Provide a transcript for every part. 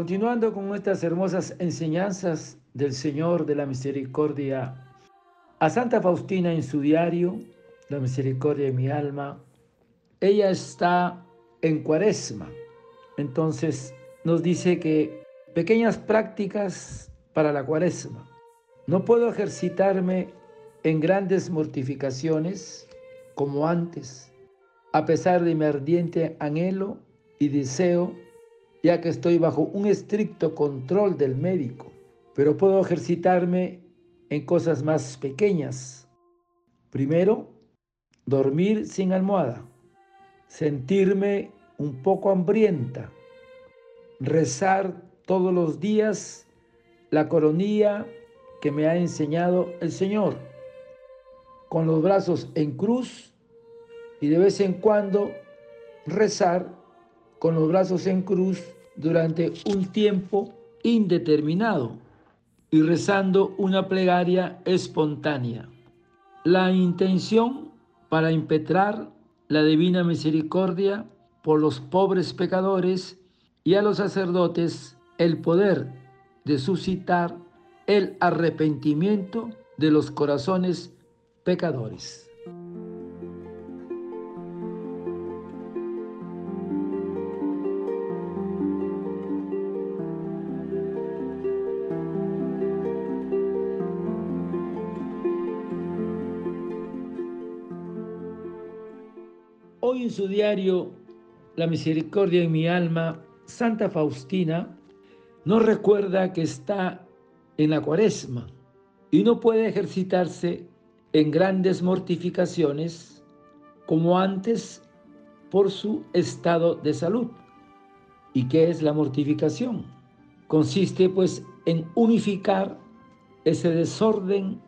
Continuando con estas hermosas enseñanzas del Señor de la Misericordia, a Santa Faustina en su diario, La Misericordia de mi alma, ella está en cuaresma. Entonces nos dice que pequeñas prácticas para la cuaresma. No puedo ejercitarme en grandes mortificaciones como antes, a pesar de mi ardiente anhelo y deseo ya que estoy bajo un estricto control del médico, pero puedo ejercitarme en cosas más pequeñas. Primero, dormir sin almohada, sentirme un poco hambrienta, rezar todos los días la coronilla que me ha enseñado el Señor, con los brazos en cruz y de vez en cuando rezar con los brazos en cruz durante un tiempo indeterminado y rezando una plegaria espontánea. La intención para impetrar la divina misericordia por los pobres pecadores y a los sacerdotes el poder de suscitar el arrepentimiento de los corazones pecadores. Hoy en su diario La misericordia en mi alma, Santa Faustina nos recuerda que está en la cuaresma y no puede ejercitarse en grandes mortificaciones como antes por su estado de salud. ¿Y qué es la mortificación? Consiste pues en unificar ese desorden,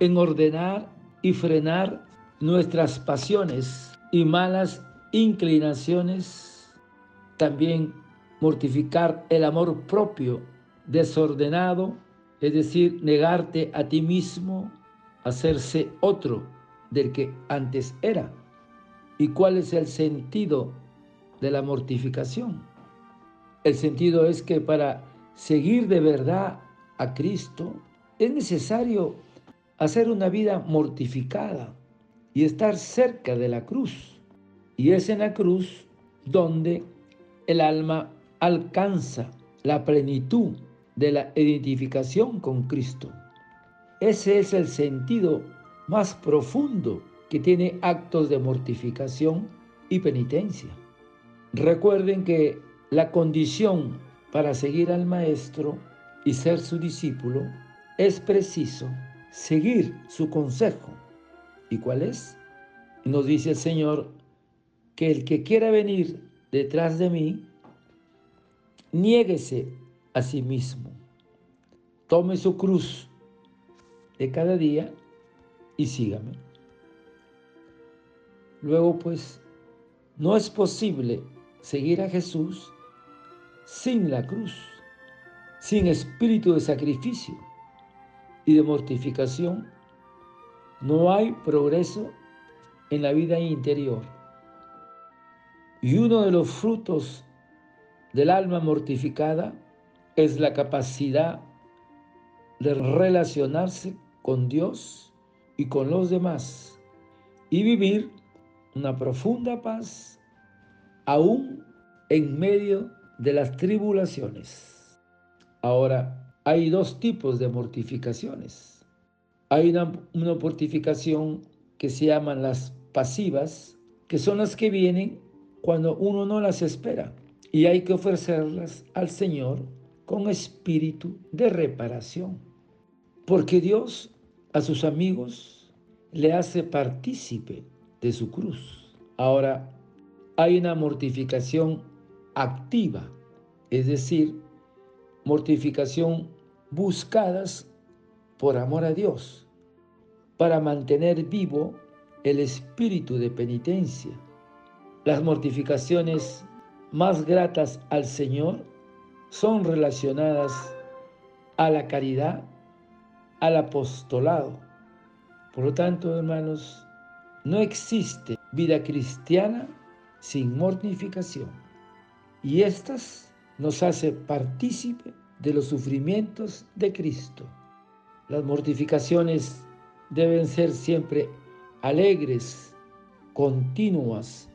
en ordenar y frenar nuestras pasiones y malas inclinaciones, también mortificar el amor propio desordenado, es decir, negarte a ti mismo, hacerse otro del que antes era. ¿Y cuál es el sentido de la mortificación? El sentido es que para seguir de verdad a Cristo es necesario hacer una vida mortificada, y estar cerca de la cruz. Y es en la cruz donde el alma alcanza la plenitud de la identificación con Cristo. Ese es el sentido más profundo que tiene actos de mortificación y penitencia. Recuerden que la condición para seguir al Maestro y ser su discípulo es preciso seguir su consejo ¿Y cuál es? Nos dice el Señor que el que quiera venir detrás de mí, niéguese a sí mismo, tome su cruz de cada día y sígame. Luego pues, no es posible seguir a Jesús sin la cruz, sin espíritu de sacrificio y de mortificación no hay progreso en la vida interior. Y uno de los frutos del alma mortificada es la capacidad de relacionarse con Dios y con los demás y vivir una profunda paz aún en medio de las tribulaciones. Ahora, hay dos tipos de mortificaciones hay una, mortificación que se llaman las pasivas, que son las que vienen cuando uno no las espera. Y hay que ofrecerlas al Señor con espíritu de reparación. Porque Dios a sus amigos le hace partícipe de su cruz. Ahora, hay una mortificación activa, es decir, mortificación buscadas por amor a Dios, para mantener vivo el espíritu de penitencia. Las mortificaciones más gratas al Señor son relacionadas a la caridad, al apostolado. Por lo tanto, hermanos, no existe vida cristiana sin mortificación. Y estas nos hace partícipe de los sufrimientos de Cristo. Las mortificaciones deben ser siempre alegres, continuas,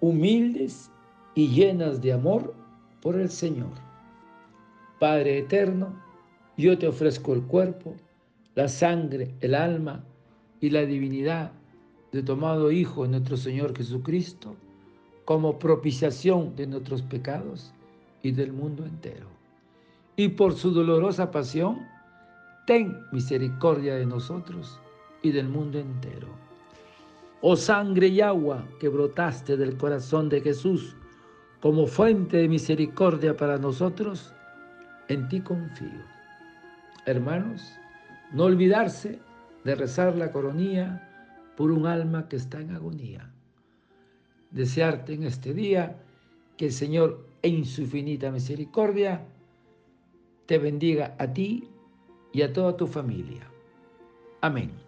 humildes y llenas de amor por el Señor. Padre eterno, yo te ofrezco el cuerpo, la sangre, el alma y la divinidad de tu amado Hijo, nuestro Señor Jesucristo, como propiciación de nuestros pecados y del mundo entero. Y por su dolorosa pasión, ten misericordia de nosotros y del mundo entero. Oh sangre y agua que brotaste del corazón de Jesús como fuente de misericordia para nosotros, en ti confío. Hermanos, no olvidarse de rezar la coronía por un alma que está en agonía. Desearte en este día que el Señor, en su infinita misericordia, te bendiga a ti y a toda tu familia. Amén.